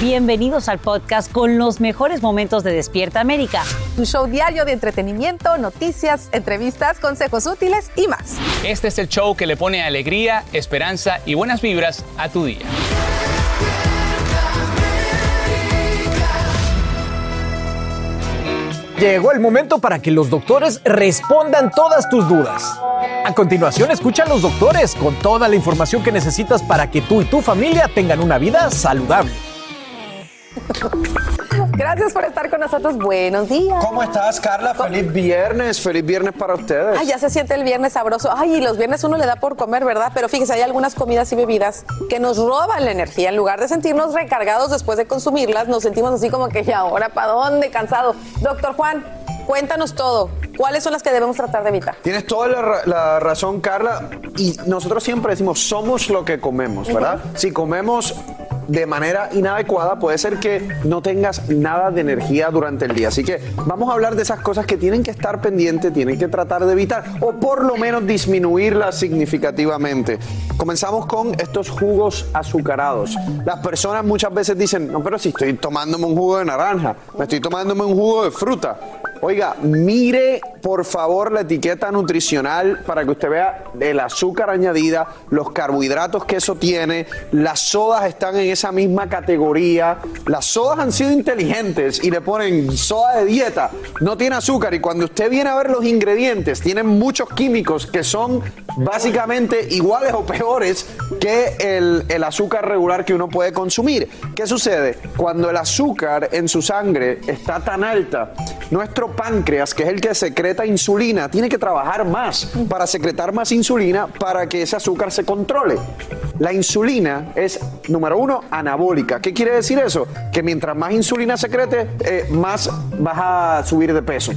Bienvenidos al podcast con los mejores momentos de Despierta América. Tu show diario de entretenimiento, noticias, entrevistas, consejos útiles y más. Este es el show que le pone alegría, esperanza y buenas vibras a tu día. Llegó el momento para que los doctores respondan todas tus dudas. A continuación, escucha a los doctores con toda la información que necesitas para que tú y tu familia tengan una vida saludable. Gracias por estar con nosotros. Buenos días. ¿Cómo estás, Carla? Feliz viernes, feliz viernes para ustedes. Ay, ya se siente el viernes sabroso. Ay, y los viernes uno le da por comer, ¿verdad? Pero fíjese, hay algunas comidas y bebidas que nos roban la energía. En lugar de sentirnos recargados después de consumirlas, nos sentimos así como que, ¿y ahora para dónde? Cansado. Doctor Juan, cuéntanos todo. ¿Cuáles son las que debemos tratar de evitar? Tienes toda la razón, Carla. Y nosotros siempre decimos, somos lo que comemos, ¿verdad? Si comemos de manera inadecuada, puede ser que no tengas nada de energía durante el día. Así que vamos a hablar de esas cosas que tienen que estar pendientes, tienen que tratar de evitar o por lo menos disminuirlas significativamente. Comenzamos con estos jugos azucarados. Las personas muchas veces dicen, no, pero si estoy tomándome un jugo de naranja, me estoy tomándome un jugo de fruta. Oiga, mire por favor la etiqueta nutricional para que usted vea el azúcar añadida, los carbohidratos que eso tiene, las sodas están en esa misma categoría. Las sodas han sido inteligentes y le ponen soda de dieta, no tiene azúcar y cuando usted viene a ver los ingredientes, tienen muchos químicos que son básicamente iguales o peores que el, el azúcar regular que uno puede consumir. ¿Qué sucede? Cuando el azúcar en su sangre está tan alta, nuestro páncreas, que es el que secreta insulina, tiene que trabajar más para secretar más insulina para que ese azúcar se controle. La insulina es, número uno, anabólica. ¿Qué quiere decir eso? Que mientras más insulina secrete, eh, más vas a subir de peso.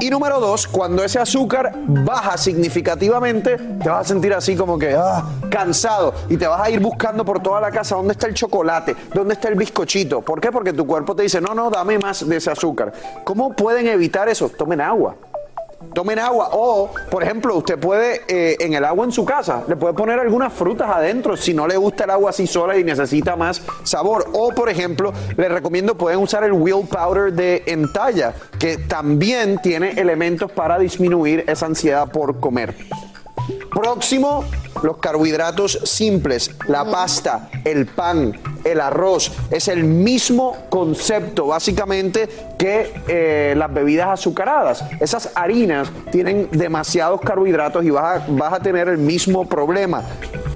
Y número dos, cuando ese azúcar baja significativamente, te vas a sentir así como que ah, cansado y te vas a ir buscando por toda la casa dónde está el chocolate, dónde está el bizcochito. ¿Por qué? Porque tu cuerpo te dice, no, no, dame más de ese azúcar. ¿Cómo pueden evitar eso? Tomen agua. Tomen agua o, por ejemplo, usted puede eh, en el agua en su casa, le puede poner algunas frutas adentro si no le gusta el agua así sola y necesita más sabor. O, por ejemplo, le recomiendo pueden usar el Will Powder de Entalla, que también tiene elementos para disminuir esa ansiedad por comer. Próximo, los carbohidratos simples, la pasta, el pan, el arroz. Es el mismo concepto, básicamente, que eh, las bebidas azucaradas. Esas harinas tienen demasiados carbohidratos y vas a, vas a tener el mismo problema.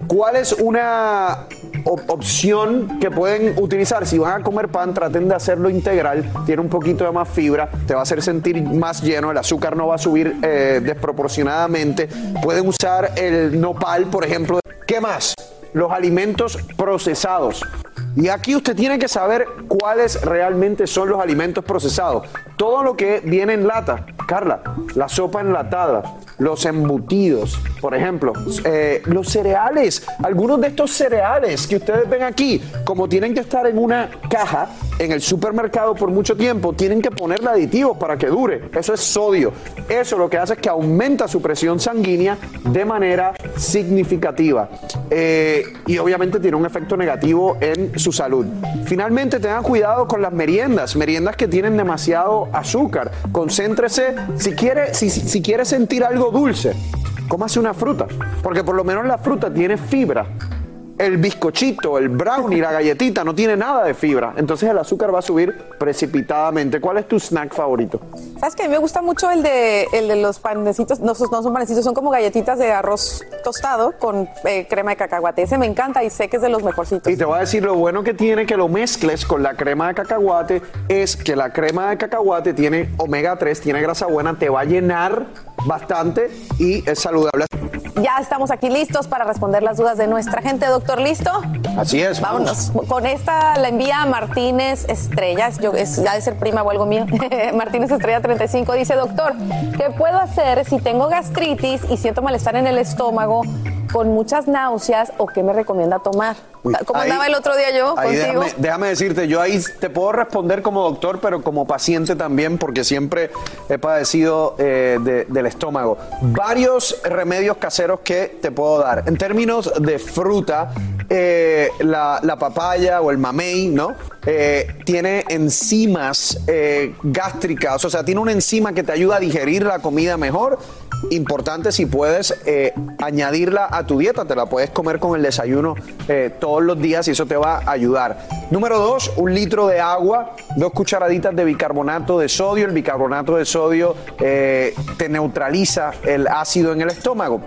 ¿Cuál es una op- opción que pueden utilizar? Si van a comer pan, traten de hacerlo integral. Tiene un poquito de más fibra, te va a hacer sentir más lleno. El azúcar no va a subir eh, desproporcionadamente. Pueden usar el nopal, por ejemplo. ¿Qué más? Los alimentos procesados. Y aquí usted tiene que saber cuáles realmente son los alimentos procesados. Todo lo que viene en lata, Carla, la sopa enlatada, los embutidos, por ejemplo, eh, los cereales, algunos de estos cereales que ustedes ven aquí, como tienen que estar en una caja, en el supermercado por mucho tiempo, tienen que ponerle aditivos para que dure. Eso es sodio. Eso lo que hace es que aumenta su presión sanguínea de manera significativa. Eh, y obviamente tiene un efecto negativo en su salud. Finalmente, tengan cuidado con las meriendas, meriendas que tienen demasiado azúcar. Concéntrese, si quiere, si, si quiere sentir algo dulce, cómase una fruta, porque por lo menos la fruta tiene fibra. El bizcochito, el brownie, la galletita no tiene nada de fibra. Entonces el azúcar va a subir precipitadamente. ¿Cuál es tu snack favorito? ¿Sabes que A mí me gusta mucho el de, el de los panecitos. No, no son panecitos, son como galletitas de arroz tostado con eh, crema de cacahuate. Ese me encanta y sé que es de los mejorcitos. Y te voy a decir lo bueno que tiene que lo mezcles con la crema de cacahuate es que la crema de cacahuate tiene omega 3, tiene grasa buena, te va a llenar bastante y es saludable. Ya estamos aquí listos para responder las dudas de nuestra gente. Doctor, ¿listo? Así es. Vámonos. Con esta la envía Martínez Estrella. Es, yo, es, ya de ser prima o algo mío. Martínez Estrella 35 dice, doctor, ¿qué puedo hacer si tengo gastritis y siento malestar en el estómago? Con muchas náuseas o qué me recomienda tomar? Uy, ¿Cómo ahí- andaba el otro día yo Ahí contigo? déjame, déjame decirte, yo ahí te puedo responder como doctor, pero como paciente también, porque siempre he padecido eh, de- del estómago. Varios remedios caseros que te puedo dar. En términos de fruta, eh, la, la papaya o el mamey, ¿no? Eh, tiene enzimas gástricas, o sea, tiene una enzima que te ayuda a digerir la comida mejor. Importante si puedes eh, añadirla a tu dieta, te la puedes comer con el desayuno eh, todos los días y eso te va a ayudar. Número dos, un litro de agua, dos cucharaditas de bicarbonato de sodio. El bicarbonato de sodio eh, te neutraliza el ácido en el estómago.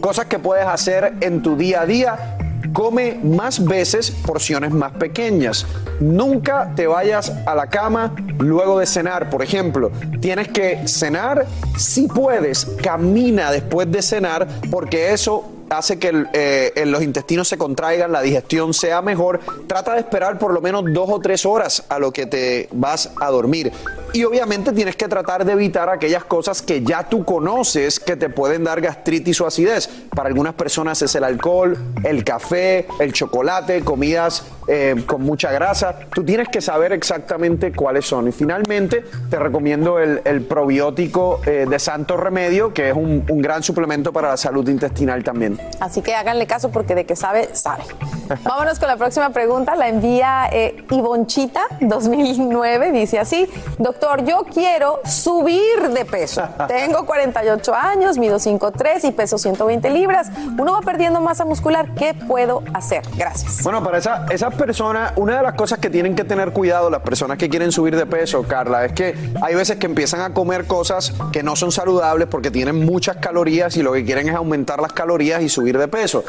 Cosas que puedes hacer en tu día a día. Come más veces porciones más pequeñas. Nunca te vayas a la cama luego de cenar. Por ejemplo, tienes que cenar. Si puedes, camina después de cenar porque eso hace que eh, los intestinos se contraigan, la digestión sea mejor. Trata de esperar por lo menos dos o tres horas a lo que te vas a dormir. Y obviamente tienes que tratar de evitar aquellas cosas que ya tú conoces que te pueden dar gastritis o acidez. Para algunas personas es el alcohol, el café, el chocolate, comidas eh, con mucha grasa. Tú tienes que saber exactamente cuáles son. Y finalmente te recomiendo el, el probiótico eh, de Santo Remedio, que es un, un gran suplemento para la salud intestinal también. Así que háganle caso porque de que sabe, sabe. Vámonos con la próxima pregunta. La envía eh, Ivonchita 2009. Dice así, doctor, yo quiero subir de peso. Tengo 48 años, mido 5'3 y peso 120 libras. Uno va perdiendo masa muscular. ¿Qué puedo hacer? Gracias. Bueno, para esa- personas, una de las cosas que tienen que tener cuidado las personas que quieren subir de peso, Carla, es que hay veces que empiezan a comer cosas que no son saludables porque tienen muchas calorías y lo que quieren es aumentar las calorías y subir de peso.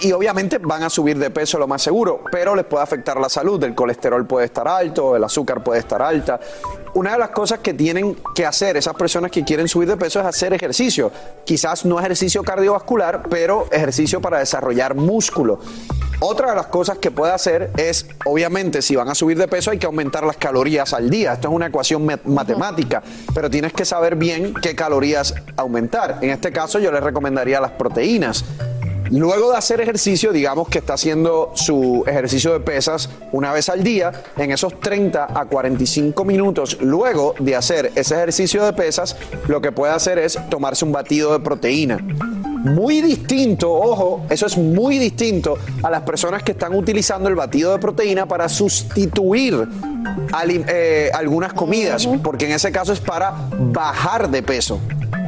Y obviamente van a subir de peso lo más seguro, pero les puede afectar la salud. El colesterol puede estar alto, el azúcar puede estar alta. Una de las cosas que tienen que hacer esas personas que quieren subir de peso es hacer ejercicio. Quizás no ejercicio cardiovascular, pero ejercicio para desarrollar músculo. Otra de las cosas que puede hacer es, obviamente, si van a subir de peso hay que aumentar las calorías al día. Esto es una ecuación matemática, pero tienes que saber bien qué calorías aumentar. En este caso yo les recomendaría las proteínas. Luego de hacer ejercicio, digamos que está haciendo su ejercicio de pesas una vez al día, en esos 30 a 45 minutos, luego de hacer ese ejercicio de pesas, lo que puede hacer es tomarse un batido de proteína. Muy distinto, ojo, eso es muy distinto a las personas que están utilizando el batido de proteína para sustituir eh, algunas comidas, porque en ese caso es para bajar de peso.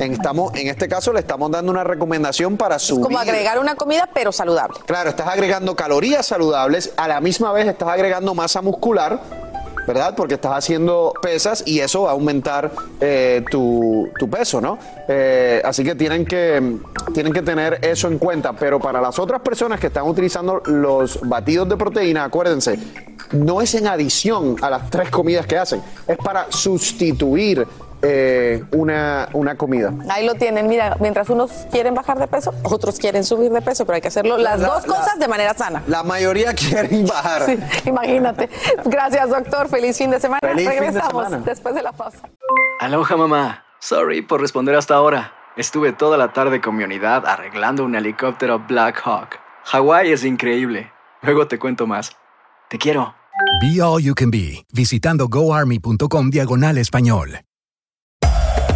En, estamos, en este caso le estamos dando una recomendación para subir. Como agregar una comida, pero saludable. Claro, estás agregando calorías saludables, a la misma vez estás agregando masa muscular, ¿verdad? Porque estás haciendo pesas y eso va a aumentar eh, tu, tu peso, ¿no? Eh, así que tienen, que tienen que tener eso en cuenta. Pero para las otras personas que están utilizando los batidos de proteína, acuérdense, no es en adición a las tres comidas que hacen, es para sustituir eh, una, una comida. Ahí lo tienen. Mira, mientras unos quieren bajar de peso, otros quieren subir de peso, pero hay que hacerlo las La- dos la- cosas de manera sana. La mayoría quieren bajar. Sí, imagínate. Gracias, doctor. Feliz fin de semana. Feliz fin de Regresamos semana. después de la pausa. Aloha mamá. Sorry por responder hasta ahora. Estuve toda la tarde con mi unidad arreglando un helicóptero Black Hawk. Hawái es increíble. Luego te cuento más. Te quiero. Be All You Can Be, visitando goarmy.com diagonal español.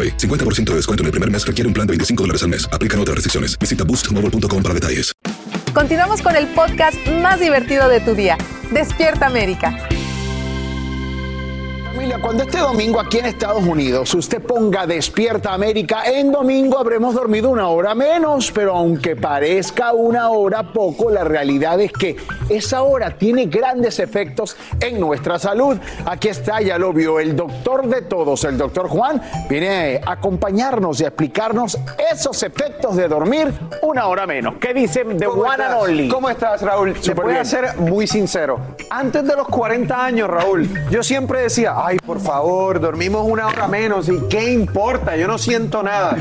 AroPay. 50% de descuento en el primer mes requiere un plan de 25 dólares al mes. Aplican otras restricciones. Visita boostmobile.com para detalles. Continuamos con el podcast más divertido de tu día. Despierta América. Familia, cuando este domingo aquí en Estados Unidos usted ponga Despierta América, en domingo habremos dormido una hora menos, pero aunque parezca una hora poco, la realidad es que esa hora tiene grandes efectos en nuestra salud. Aquí está, ya lo vio, el doctor de todos, el doctor Juan, viene a acompañarnos y a explicarnos esos efectos de dormir una hora menos. ¿Qué dicen de ¿Cómo One and estás? Only? ¿Cómo estás, Raúl? Te Súper voy a bien. ser muy sincero. Antes de los 40 años, Raúl, yo siempre decía, ay, por favor, dormimos una hora menos y qué importa, yo no siento nada.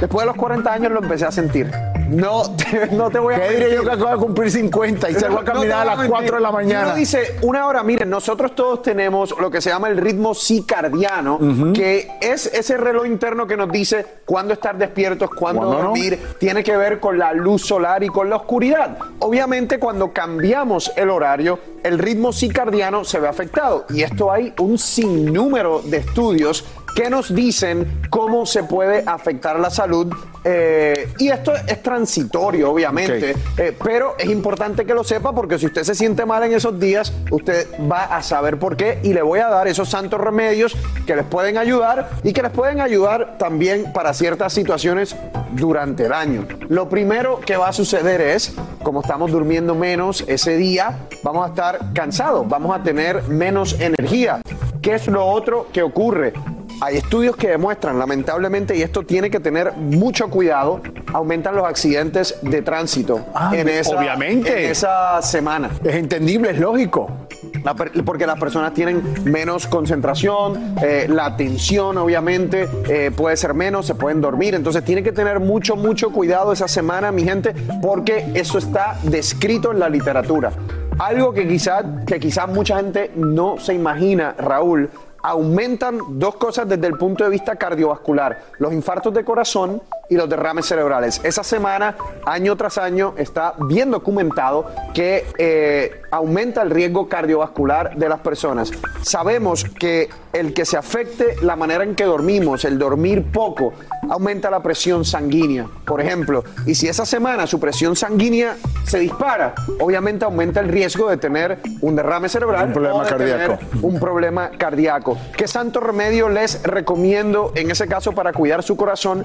Después de los 40 años lo empecé a sentir. No, te- no te voy a ¿Qué diré yo que acabo de cumplir 50 y salgo a No caminar a voy las mentir. 4 de la mañana? uno dice, una hora, miren, nosotros todos tenemos lo que se llama el ritmo circadiano, que es ese reloj interno que nos dice cuándo estar despiertos, cuándo ¿Cuándo no? dormir, tiene que ver con la luz solar y con la oscuridad. Obviamente, cuando cambiamos el horario, el ritmo circadiano se ve afectado. Y esto hay un sinnúmero de estudios que nos dicen cómo se puede afectar la salud. eh, y esto es transitorio, obviamente, eh, pero es importante que lo sepa porque si usted se siente mal en esos días, usted va a saber por qué y le voy a dar esos santos remedios que les pueden ayudar y que les pueden ayudar también para ciertas situaciones durante el año. Lo primero que va a suceder es, como estamos durmiendo menos ese día, vamos a estar cansados, vamos a tener menos energía. ¿Qué es lo otro que ocurre? Hay estudios que demuestran, lamentablemente, y esto tiene que tener mucho cuidado, aumentan los accidentes de tránsito Ah, en esa, obviamente. en esa semana. Es entendible, es lógico. La porque las personas tienen menos concentración, eh, la atención obviamente eh, puede ser menos, se pueden dormir, entonces tiene que tener mucho, mucho cuidado esa semana, mi gente, porque eso está descrito en la literatura. Algo que quizás que quizás mucha gente no se imagina, Raúl, aumentan dos cosas desde el punto de vista cardiovascular, los infartos de corazón y los derrames cerebrales. Esa semana, año tras año, está bien documentado que eh, aumenta el riesgo cardiovascular de las personas. Sabemos que el que se afecte la manera en que dormimos, el dormir poco, aumenta la presión sanguínea, por ejemplo. Y si esa semana su presión sanguínea se dispara, obviamente aumenta el riesgo de tener un derrame cerebral Un problema o de cardíaco. tener un problema cardíaco. ¿Qué santo remedio les recomiendo en ese caso para cuidar su corazón?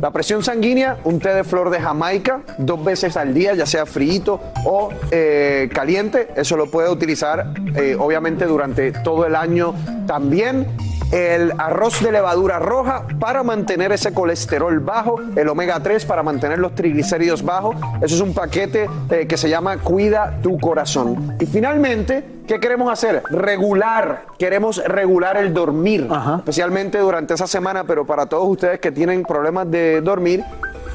La presión sanguínea, un té de flor de Jamaica dos veces al día, ya sea frío o eh, caliente. Eso lo puede utilizar eh, obviamente durante todo el año también. El arroz de levadura roja para mantener ese colesterol bajo, el omega 3 para mantener los triglicéridos bajos. Eso es un paquete eh, que se llama Cuida tu corazón. Y finalmente, ¿qué queremos hacer? Regular. Queremos regular el dormir, especialmente durante esa semana, pero para todos ustedes que tienen problemas de dormir,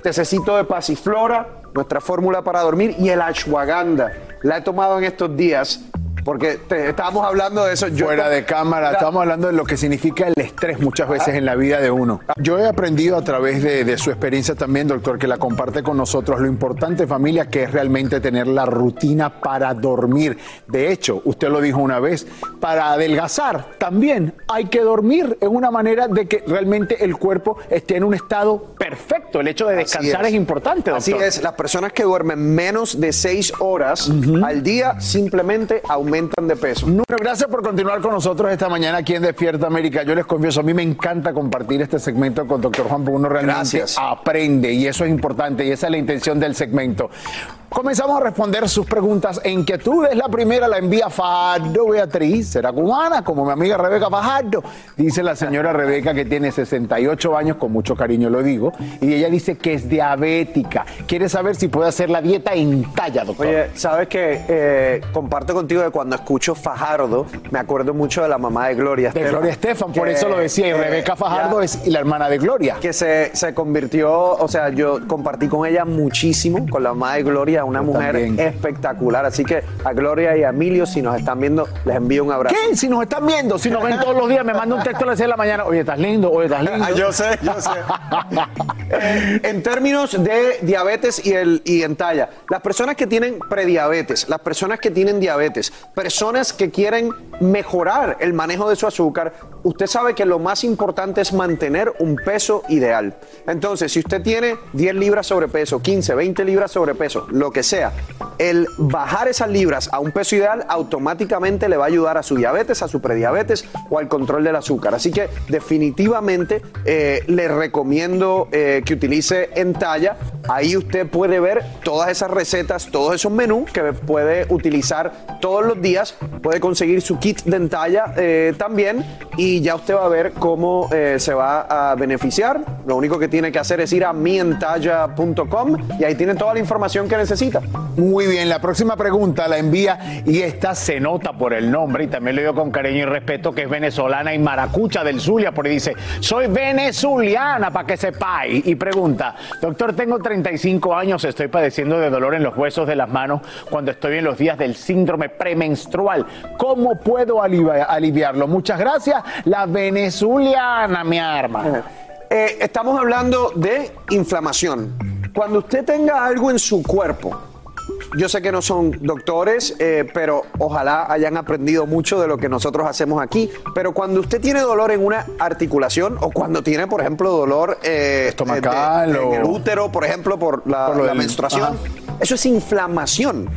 tececito de pasiflora, nuestra fórmula para dormir y el ashwagandha. La he tomado en estos días porque te- estábamos hablando de eso. Yo Fuera de cámara, La- estamos hablando de lo que significa el estrés muchas veces en la vida de uno. Yo he aprendido a través de, de su experiencia también, doctor, que la comparte con nosotros, lo importante, familia, que es realmente tener la rutina para dormir. De hecho, usted lo dijo una vez, para adelgazar también hay que dormir. Es una manera de que realmente el cuerpo esté en un estado perfecto. El hecho de descansar es. importante, doctor. Así es, las personas que duermen menos de seis horas al día simplemente aumentan aumentan de peso. Bueno, gracias por continuar con nosotros esta mañana aquí en Despierta América. Yo les confieso, a mí me encanta compartir este segmento con Dr. Juan, porque uno realmente Gracias. aprende y eso es importante y esa es la intención del segmento. Comenzamos a responder sus preguntas e inquietudes. La primera la envía Fajardo Beatriz, será cubana, como mi amiga Rebeca Fajardo. Dice la señora Rebeca que tiene 68 años, con mucho cariño lo digo, y ella dice que es diabética. Quiere saber si puede hacer la dieta en talla, doctor. Oye, ¿sabes qué? comparto contigo que cuando escucho Fajardo, me acuerdo mucho de la mamá de Gloria De Gloria Estefan, por eso lo decía, y Rebeca Fajardo es la hermana de Gloria. Que se, se convirtió, o sea, yo compartí con ella muchísimo, con la mamá de Gloria, una mujer espectacular. Así que a Gloria y a Emilio, si nos están viendo, les envío un abrazo. ¿Qué? Si nos están viendo, si nos ven todos los días, me manda un texto a las 6 de la mañana. Oye, estás lindo, oye, estás lindo. Yo sé, yo sé. Eh, en términos de diabetes y, el, y en talla, las personas que tienen prediabetes, las personas que tienen diabetes, personas que quieren mejorar el manejo de su azúcar, usted sabe que lo más importante es mantener un peso ideal. Entonces, si usted tiene 10 libras sobrepeso, 15, 20 libras sobrepeso, lo que sea, el bajar esas libras a un peso ideal automáticamente le va a ayudar a su diabetes, a su prediabetes o al control del azúcar. Así que definitivamente eh, le recomiendo eh, que utilice en talla. Ahí usted puede ver todas esas recetas, todos esos menús que puede utilizar todos los días. Puede conseguir su kit de entalla eh, también y ya usted va a ver cómo eh, se va a beneficiar. Lo único que tiene que hacer es ir a mientalla.com y ahí tiene toda la información que necesita. Muy bien, la próxima pregunta la envía y esta se nota por el nombre y también le digo con cariño y respeto que es venezolana y maracucha del Zulia, porque dice, soy venezuliana para que sepáis. Y pregunta, doctor, tengo 35 años, estoy padeciendo de dolor en los huesos de las manos cuando estoy en los días del síndrome premenstrual. ¿Cómo puedo alivi- aliviarlo? Muchas gracias, la venezuliana, mi arma. Eh, estamos hablando de inflamación. Cuando usted tenga algo en su cuerpo, yo sé que no son doctores, eh, pero ojalá hayan aprendido mucho de lo que nosotros hacemos aquí. Pero cuando usted tiene dolor en una articulación o cuando tiene, por ejemplo, dolor eh, Estomacal de- de- en el o- útero, por ejemplo, por la, Por lo la del- menstruación, ajá. eso es inflamación.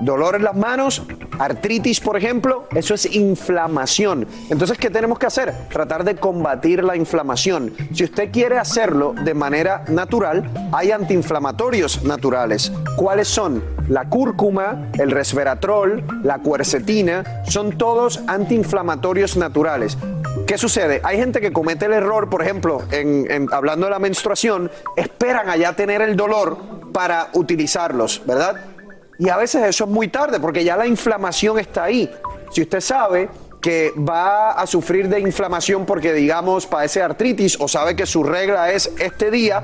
Dolor en las manos, artritis, por ejemplo, eso es inflamación. Entonces, ¿qué tenemos que hacer? Tratar de combatir la inflamación. Si usted quiere hacerlo de manera natural, hay antiinflamatorios naturales. ¿Cuáles son? La cúrcuma, el resveratrol, la cuercetina, son todos antiinflamatorios naturales. ¿Qué sucede? Hay gente que comete el error, por ejemplo, en, hablando de la menstruación, esperan allá tener el dolor para utilizarlos, ¿verdad? Y a veces eso es muy tarde porque ya la inflamación está ahí. Si usted sabe que va a sufrir de inflamación porque, digamos, padece artritis o sabe que su regla es este día,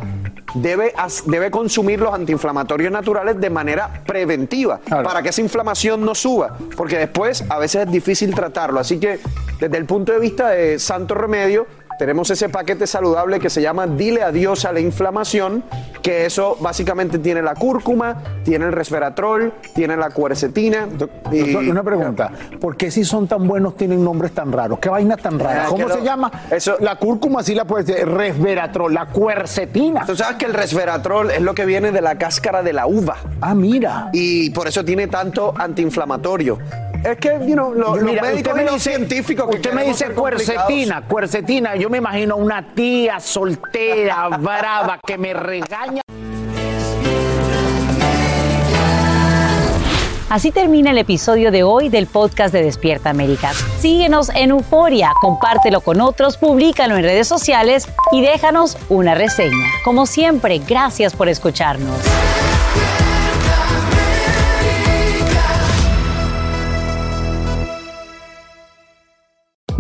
debe, debe consumir los antiinflamatorios naturales de manera preventiva para que esa inflamación no suba, porque después a veces es difícil tratarlo. Así que desde el punto de vista de santo remedio, tenemos ese paquete saludable que se llama Dile adiós a la inflamación, que eso básicamente tiene la cúrcuma, tiene el resveratrol, tiene la cuercetina. y- una pregunta, ¿por qué si son tan buenos tienen nombres tan raros? ¿Qué vaina tan rara? Ah, ¿Cómo se llama? eso- la cúrcuma sí la puedes decir, resveratrol, la cuercetina. Tú sabes que el resveratrol es lo que viene de la cáscara de la uva. Ah, mira. Y por eso tiene tanto antiinflamatorio. Es que, you know, lo- los Mira, médicos usted y me los dice- científicos que Usted me dice cuercetina, cuercetina. Yo me imagino una tía soltera, brava, que me regaña. Así termina el episodio de hoy del podcast de Despierta América. Síguenos en Euforia, compártelo con otros, públicalo en redes sociales y déjanos una reseña. Como siempre, gracias por escucharnos.